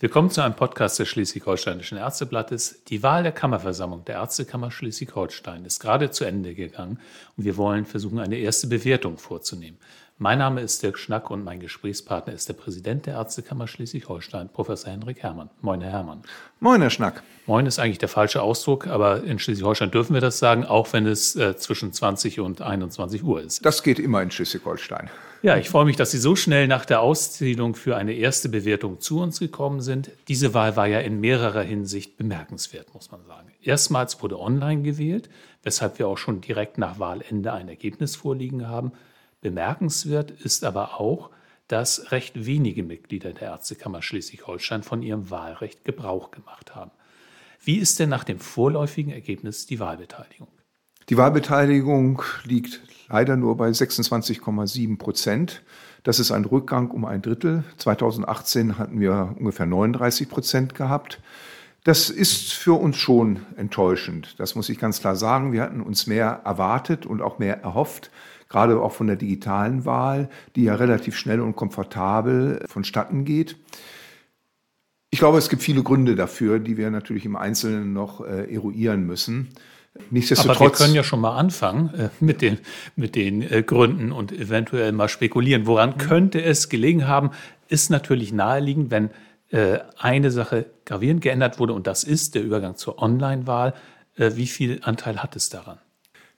Willkommen zu einem Podcast des Schleswig-Holsteinischen Ärzteblattes. Die Wahl der Kammerversammlung der Ärztekammer Schleswig-Holstein ist gerade zu Ende gegangen und wir wollen versuchen, eine erste Bewertung vorzunehmen. Mein Name ist Dirk Schnack und mein Gesprächspartner ist der Präsident der Ärztekammer Schleswig-Holstein, Professor Henrik Herrmann. Moin, Herr Herrmann. Moin, Herr Schnack. Moin ist eigentlich der falsche Ausdruck, aber in Schleswig-Holstein dürfen wir das sagen, auch wenn es äh, zwischen 20 und 21 Uhr ist. Das geht immer in Schleswig-Holstein. Ja, ich freue mich, dass Sie so schnell nach der Auszählung für eine erste Bewertung zu uns gekommen sind. Diese Wahl war ja in mehrerer Hinsicht bemerkenswert, muss man sagen. Erstmals wurde online gewählt, weshalb wir auch schon direkt nach Wahlende ein Ergebnis vorliegen haben. Bemerkenswert ist aber auch, dass recht wenige Mitglieder der Ärztekammer Schleswig-Holstein von ihrem Wahlrecht Gebrauch gemacht haben. Wie ist denn nach dem vorläufigen Ergebnis die Wahlbeteiligung? Die Wahlbeteiligung liegt leider nur bei 26,7 Prozent. Das ist ein Rückgang um ein Drittel. 2018 hatten wir ungefähr 39 Prozent gehabt. Das ist für uns schon enttäuschend. Das muss ich ganz klar sagen. Wir hatten uns mehr erwartet und auch mehr erhofft gerade auch von der digitalen Wahl, die ja relativ schnell und komfortabel vonstatten geht. Ich glaube, es gibt viele Gründe dafür, die wir natürlich im Einzelnen noch äh, eruieren müssen. Nichtsdestotrotz. Aber wir können ja schon mal anfangen äh, mit den, mit den äh, Gründen und eventuell mal spekulieren. Woran mhm. könnte es gelegen haben, ist natürlich naheliegend, wenn äh, eine Sache gravierend geändert wurde und das ist der Übergang zur Online-Wahl. Äh, wie viel Anteil hat es daran?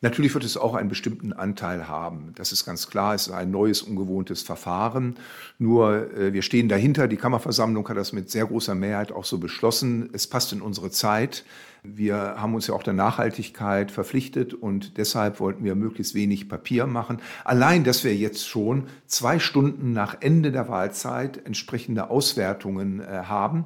Natürlich wird es auch einen bestimmten Anteil haben. Das ist ganz klar. Es ist ein neues, ungewohntes Verfahren. Nur äh, wir stehen dahinter. Die Kammerversammlung hat das mit sehr großer Mehrheit auch so beschlossen. Es passt in unsere Zeit. Wir haben uns ja auch der Nachhaltigkeit verpflichtet und deshalb wollten wir möglichst wenig Papier machen. Allein, dass wir jetzt schon zwei Stunden nach Ende der Wahlzeit entsprechende Auswertungen äh, haben,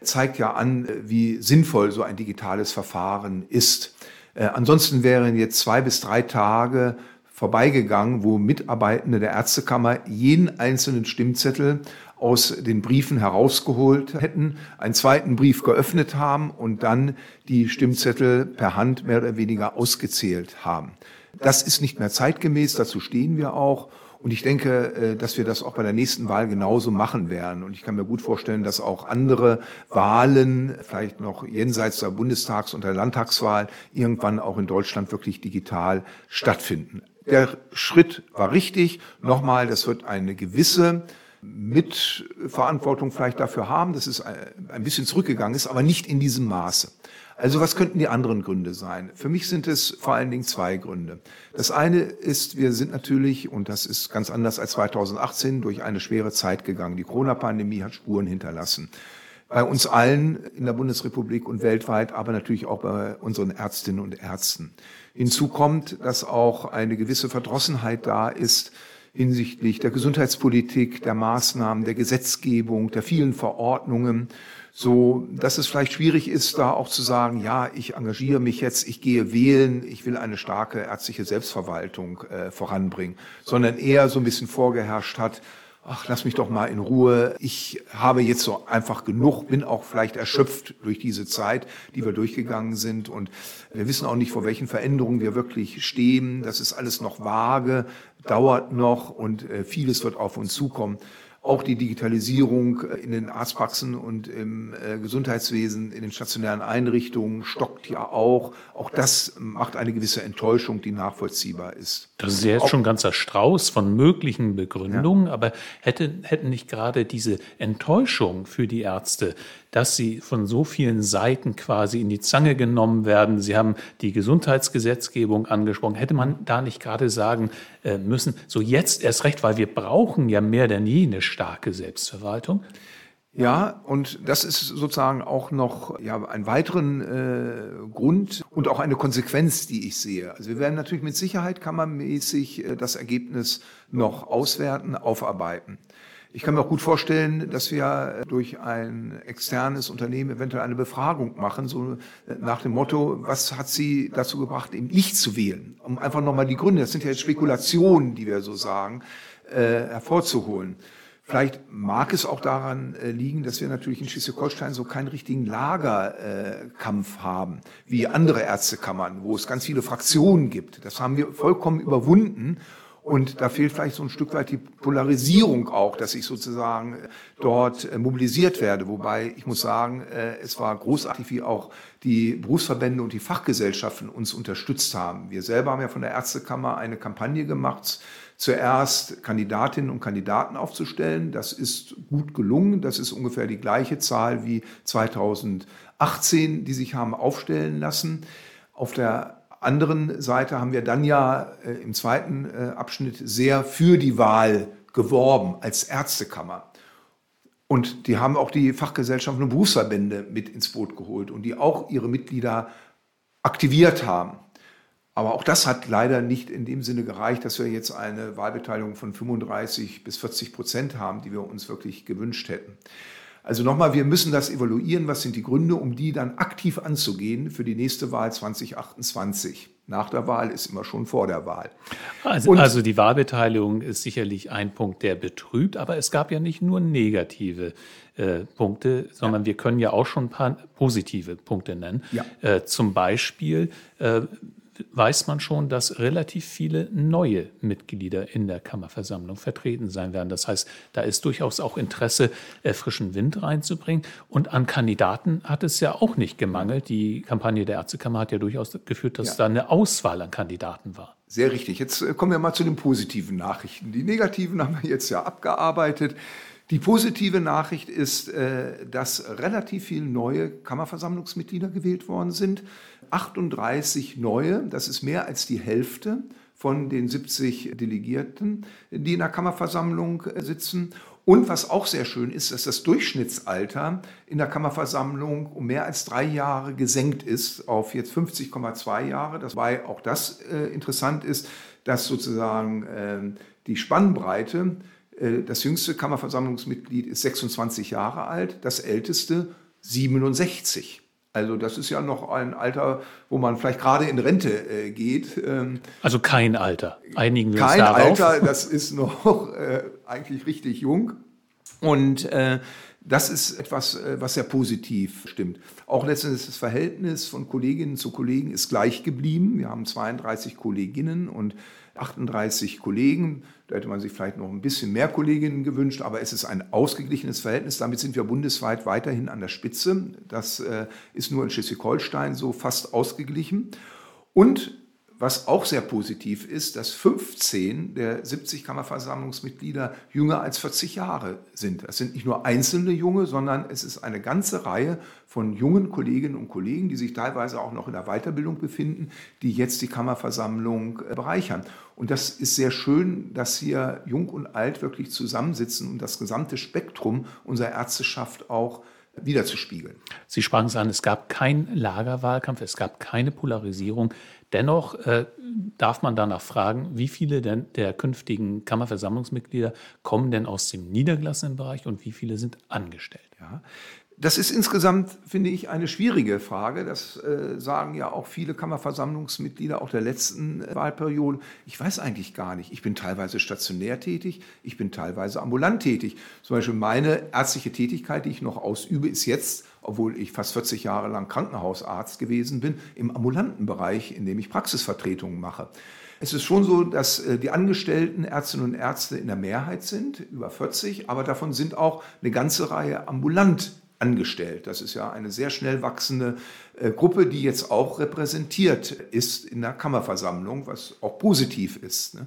zeigt ja an, äh, wie sinnvoll so ein digitales Verfahren ist. Äh, ansonsten wären jetzt zwei bis drei Tage vorbeigegangen, wo Mitarbeitende der Ärztekammer jeden einzelnen Stimmzettel aus den Briefen herausgeholt hätten, einen zweiten Brief geöffnet haben und dann die Stimmzettel per Hand mehr oder weniger ausgezählt haben. Das ist nicht mehr zeitgemäß, dazu stehen wir auch. Und ich denke, äh, dass wir das auch bei der nächsten Wahl genauso machen werden. Und ich kann mir gut vorstellen, dass auch andere Wahlen, vielleicht noch jenseits der Bundestags- und der Landtagswahl, irgendwann auch in Deutschland wirklich digital stattfinden. Der Schritt war richtig. Nochmal, das wird eine gewisse Mitverantwortung vielleicht dafür haben, dass es ein bisschen zurückgegangen ist, aber nicht in diesem Maße. Also was könnten die anderen Gründe sein? Für mich sind es vor allen Dingen zwei Gründe. Das eine ist, wir sind natürlich, und das ist ganz anders als 2018, durch eine schwere Zeit gegangen. Die Corona-Pandemie hat Spuren hinterlassen. Bei uns allen in der Bundesrepublik und weltweit, aber natürlich auch bei unseren Ärztinnen und Ärzten. Hinzu kommt, dass auch eine gewisse Verdrossenheit da ist, hinsichtlich der Gesundheitspolitik, der Maßnahmen, der Gesetzgebung, der vielen Verordnungen so dass es vielleicht schwierig ist, da auch zu sagen, ja, ich engagiere mich jetzt, ich gehe wählen, ich will eine starke ärztliche Selbstverwaltung äh, voranbringen, sondern eher so ein bisschen vorgeherrscht hat, ach, lass mich doch mal in Ruhe. Ich habe jetzt so einfach genug, bin auch vielleicht erschöpft durch diese Zeit, die wir durchgegangen sind. Und wir wissen auch nicht, vor welchen Veränderungen wir wirklich stehen. Das ist alles noch vage, dauert noch und äh, vieles wird auf uns zukommen. Auch die Digitalisierung äh, in den Arztpraxen und im äh, Gesundheitswesen, in den stationären Einrichtungen stockt ja auch. Auch das macht eine gewisse Enttäuschung, die nachvollziehbar ist. Das ist ja jetzt auch, schon ein ganzer Strauß von möglichen Begründungen, ja. aber hätte, hätten nicht gerade diese Enttäuschung für die Ärzte dass sie von so vielen Seiten quasi in die Zange genommen werden. Sie haben die Gesundheitsgesetzgebung angesprochen. Hätte man da nicht gerade sagen äh, müssen, so jetzt erst recht, weil wir brauchen ja mehr denn je eine starke Selbstverwaltung? Ja, und das ist sozusagen auch noch ja, einen weiteren äh, Grund und auch eine Konsequenz, die ich sehe. Also wir werden natürlich mit Sicherheit kammermäßig äh, das Ergebnis noch auswerten, aufarbeiten. Ich kann mir auch gut vorstellen, dass wir durch ein externes Unternehmen eventuell eine Befragung machen, so nach dem Motto, was hat Sie dazu gebracht, eben nicht zu wählen? Um einfach nochmal die Gründe, das sind ja jetzt Spekulationen, die wir so sagen, äh, hervorzuholen. Vielleicht mag es auch daran äh, liegen, dass wir natürlich in Schleswig-Holstein so keinen richtigen Lagerkampf äh, haben, wie andere Ärztekammern, wo es ganz viele Fraktionen gibt. Das haben wir vollkommen überwunden Und da fehlt vielleicht so ein Stück weit die Polarisierung auch, dass ich sozusagen dort äh, mobilisiert werde. Wobei ich muss sagen, äh, es war großartig, wie auch die Berufsverbände und die Fachgesellschaften uns unterstützt haben. Wir selber haben ja von der Ärztekammer eine Kampagne gemacht, zuerst Kandidatinnen und Kandidaten aufzustellen. Das ist gut gelungen. Das ist ungefähr die gleiche Zahl wie 2018, die sich haben aufstellen lassen. Auf der anderen Seite haben wir dann ja äh, im zweiten äh, Abschnitt sehr für die Wahl geworben als Ärztekammer. Und die haben auch die Fachgesellschaften und Berufsverbände mit ins Boot geholt und die auch ihre Mitglieder aktiviert haben. Aber auch das hat leider nicht in dem Sinne gereicht, dass wir jetzt eine Wahlbeteiligung von 35 bis 40 Prozent haben, die wir uns wirklich gewünscht hätten. Also nochmal, wir müssen das evaluieren. Was sind die Gründe, um die dann aktiv anzugehen für die nächste Wahl 2028? Nach der Wahl ist immer schon vor der Wahl. Also, also, die Wahlbeteiligung ist sicherlich ein Punkt, der betrübt, aber es gab ja nicht nur negative äh, Punkte, sondern ja. wir können ja auch schon ein paar positive Punkte nennen. Ja. Äh, zum Beispiel äh, weiß man schon, dass relativ viele neue Mitglieder in der Kammerversammlung vertreten sein werden. Das heißt, da ist durchaus auch Interesse, äh, frischen Wind reinzubringen. Und an Kandidaten hat es ja auch nicht gemangelt. Die Kampagne der Ärztekammer hat ja durchaus geführt, dass ja. da eine Auswahl an Kandidaten war. Sehr richtig. Jetzt äh, kommen wir mal zu den positiven Nachrichten. Die negativen haben wir jetzt ja abgearbeitet. Die positive Nachricht ist, äh, dass relativ viele neue Kammerversammlungsmitglieder gewählt worden sind. 38 neue, das ist mehr als die Hälfte von den 70 Delegierten, die in der Kammerversammlung äh, sitzen. Und was auch sehr schön ist, dass das Durchschnittsalter in der Kammerversammlung um mehr als drei Jahre gesenkt ist auf jetzt 50,2 Jahre. Das war auch das äh, interessant ist, dass sozusagen äh, die Spannbreite das jüngste Kammerversammlungsmitglied ist 26 Jahre alt, das älteste 67. Also das ist ja noch ein Alter, wo man vielleicht gerade in Rente äh, geht. Ähm, also kein Alter. Einigen wir kein uns darauf. Alter, das ist noch äh, eigentlich richtig jung. Und äh, das ist etwas, äh, was sehr positiv stimmt. Auch letztendlich das Verhältnis von Kolleginnen zu Kollegen ist gleich geblieben. Wir haben 32 Kolleginnen und 38 Kollegen. Da hätte man sich vielleicht noch ein bisschen mehr Kolleginnen gewünscht, aber es ist ein ausgeglichenes Verhältnis. Damit sind wir bundesweit weiterhin an der Spitze. Das äh, ist nur in Schleswig-Holstein so fast ausgeglichen. Und was auch sehr positiv ist, dass 15 der 70 Kammerversammlungsmitglieder jünger als 40 Jahre sind. Das sind nicht nur einzelne Junge, sondern es ist eine ganze Reihe von jungen Kolleginnen und Kollegen, die sich teilweise auch noch in der Weiterbildung befinden, die jetzt die Kammerversammlung äh, bereichern. Und das ist sehr schön, dass hier Jung und Alt wirklich zusammensitzen und das gesamte Spektrum unserer Ärzteschaft auch wiederzuspiegeln. Sie sprachen es an, es gab keinen Lagerwahlkampf, es gab keine Polarisierung. Dennoch äh, darf man danach fragen, wie viele denn der künftigen Kammerversammlungsmitglieder kommen denn aus dem niedergelassenen Bereich und wie viele sind angestellt? Ja, das ist insgesamt, finde ich, eine schwierige Frage. Das äh, sagen ja auch viele Kammerversammlungsmitglieder auch der letzten äh, Wahlperiode. Ich weiß eigentlich gar nicht. Ich bin teilweise stationär tätig, ich bin teilweise ambulant tätig. Zum Beispiel meine ärztliche Tätigkeit, die ich noch ausübe, ist jetzt, obwohl ich fast 40 Jahre lang Krankenhausarzt gewesen bin, im ambulanten Bereich, in dem ich Praxisvertretungen mache. Es ist schon so, dass äh, die angestellten Ärztinnen und Ärzte in der Mehrheit sind, über 40, aber davon sind auch eine ganze Reihe ambulant angestellt. Das ist ja eine sehr schnell wachsende äh, Gruppe, die jetzt auch repräsentiert ist in der Kammerversammlung, was auch positiv ist. Ne?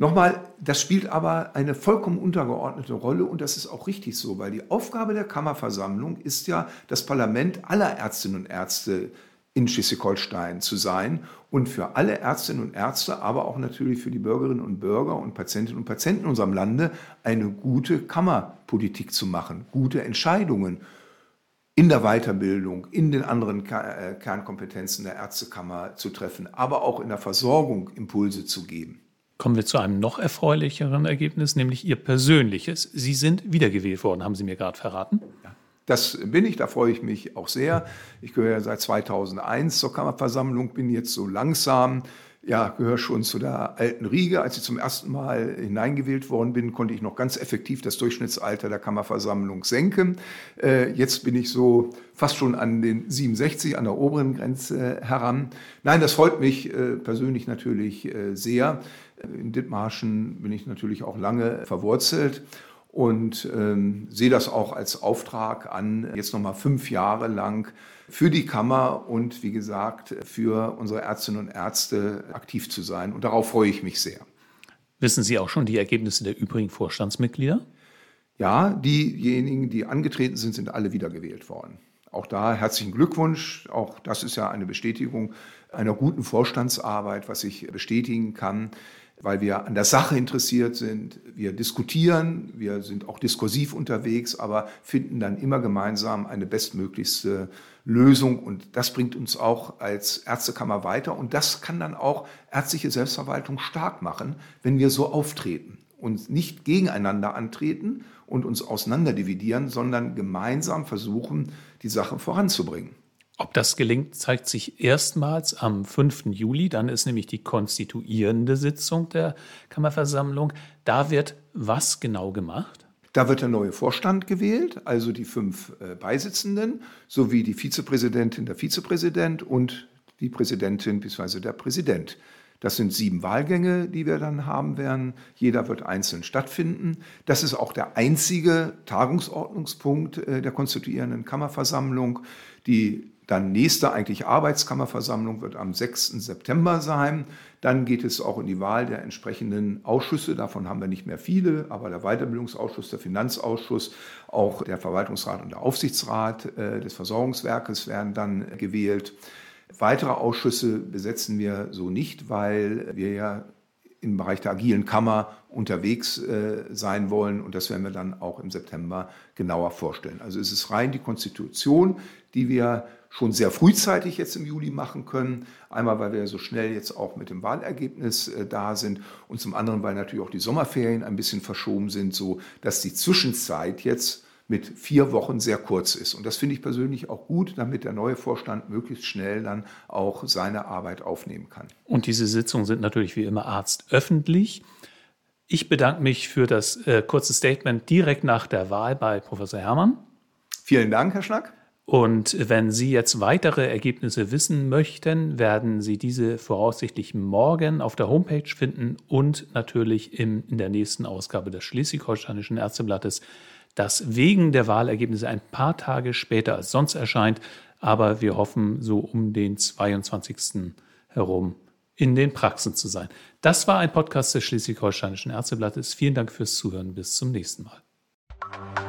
Nochmal, das spielt aber eine vollkommen untergeordnete Rolle und das ist auch richtig so, weil die Aufgabe der Kammerversammlung ist ja, das Parlament aller Ärztinnen und Ärzte in Schleswig-Holstein zu sein und für alle Ärztinnen und Ärzte, aber auch natürlich für die Bürgerinnen und Bürger und Patientinnen und Patienten in unserem Lande eine gute Kammerpolitik zu machen, gute Entscheidungen in der Weiterbildung, in den anderen äh, Kernkompetenzen der Ärztekammer zu treffen, aber auch in der Versorgung Impulse zu geben. Kommen wir zu einem noch erfreulicheren Ergebnis, nämlich Ihr persönliches. Sie sind wiedergewählt worden, haben Sie mir gerade verraten. Ja. Das bin ich, da freue ich mich auch sehr. Ich gehöre seit 2001 zur Kammerversammlung, bin jetzt so langsam ja, gehöre schon zu der alten Riege. Als ich zum ersten Mal hineingewählt worden bin, konnte ich noch ganz effektiv das Durchschnittsalter der Kammerversammlung senken. Äh, jetzt bin ich so fast schon an den 67, an der oberen Grenze heran. Nein, das freut mich äh, persönlich natürlich äh, sehr. In Dithmarschen bin ich natürlich auch lange verwurzelt und ähm, sehe das auch als Auftrag an, jetzt nochmal fünf Jahre lang für die Kammer und wie gesagt für unsere Ärztinnen und Ärzte aktiv zu sein. Und darauf freue ich mich sehr. Wissen Sie auch schon die Ergebnisse der übrigen Vorstandsmitglieder? Ja, diejenigen, die angetreten sind, sind alle wiedergewählt worden. Auch da herzlichen Glückwunsch. Auch das ist ja eine Bestätigung einer guten Vorstandsarbeit, was ich bestätigen kann weil wir an der Sache interessiert sind. Wir diskutieren, wir sind auch diskursiv unterwegs, aber finden dann immer gemeinsam eine bestmöglichste Lösung. Und das bringt uns auch als Ärztekammer weiter. Und das kann dann auch ärztliche Selbstverwaltung stark machen, wenn wir so auftreten und nicht gegeneinander antreten und uns auseinanderdividieren, sondern gemeinsam versuchen, die Sache voranzubringen. Ob das gelingt, zeigt sich erstmals am 5. Juli. Dann ist nämlich die konstituierende Sitzung der Kammerversammlung. Da wird was genau gemacht? Da wird der neue Vorstand gewählt, also die fünf äh, Beisitzenden sowie die Vizepräsidentin, der Vizepräsident und die Präsidentin bzw. der Präsident. Das sind sieben Wahlgänge, die wir dann haben werden. Jeder wird einzeln stattfinden. Das ist auch der einzige Tagungsordnungspunkt äh, der konstituierenden Kammerversammlung. Die dann nächste eigentlich Arbeitskammerversammlung wird am 6. September sein. Dann geht es auch in die Wahl der entsprechenden Ausschüsse. Davon haben wir nicht mehr viele, aber der Weiterbildungsausschuss, der Finanzausschuss, auch der Verwaltungsrat und der Aufsichtsrat äh, des Versorgungswerkes werden dann gewählt. Weitere Ausschüsse besetzen wir so nicht, weil wir ja im Bereich der agilen Kammer unterwegs äh, sein wollen. Und das werden wir dann auch im September genauer vorstellen. Also es ist rein die Konstitution, die wir schon sehr frühzeitig jetzt im Juli machen können. Einmal, weil wir so schnell jetzt auch mit dem Wahlergebnis äh, da sind und zum anderen, weil natürlich auch die Sommerferien ein bisschen verschoben sind, so dass die Zwischenzeit jetzt mit vier Wochen sehr kurz ist. Und das finde ich persönlich auch gut, damit der neue Vorstand möglichst schnell dann auch seine Arbeit aufnehmen kann. Und diese Sitzungen sind natürlich wie immer arztöffentlich. Ich bedanke mich für das äh, kurze Statement direkt nach der Wahl bei Professor Herrmann. Vielen Dank, Herr Schnack. Und wenn Sie jetzt weitere Ergebnisse wissen möchten, werden Sie diese voraussichtlich morgen auf der Homepage finden und natürlich im, in der nächsten Ausgabe des Schleswig-Holsteinischen Ärzteblattes, das wegen der Wahlergebnisse ein paar Tage später als sonst erscheint. Aber wir hoffen, so um den 22. herum in den Praxen zu sein. Das war ein Podcast des Schleswig-Holsteinischen Ärzteblattes. Vielen Dank fürs Zuhören. Bis zum nächsten Mal.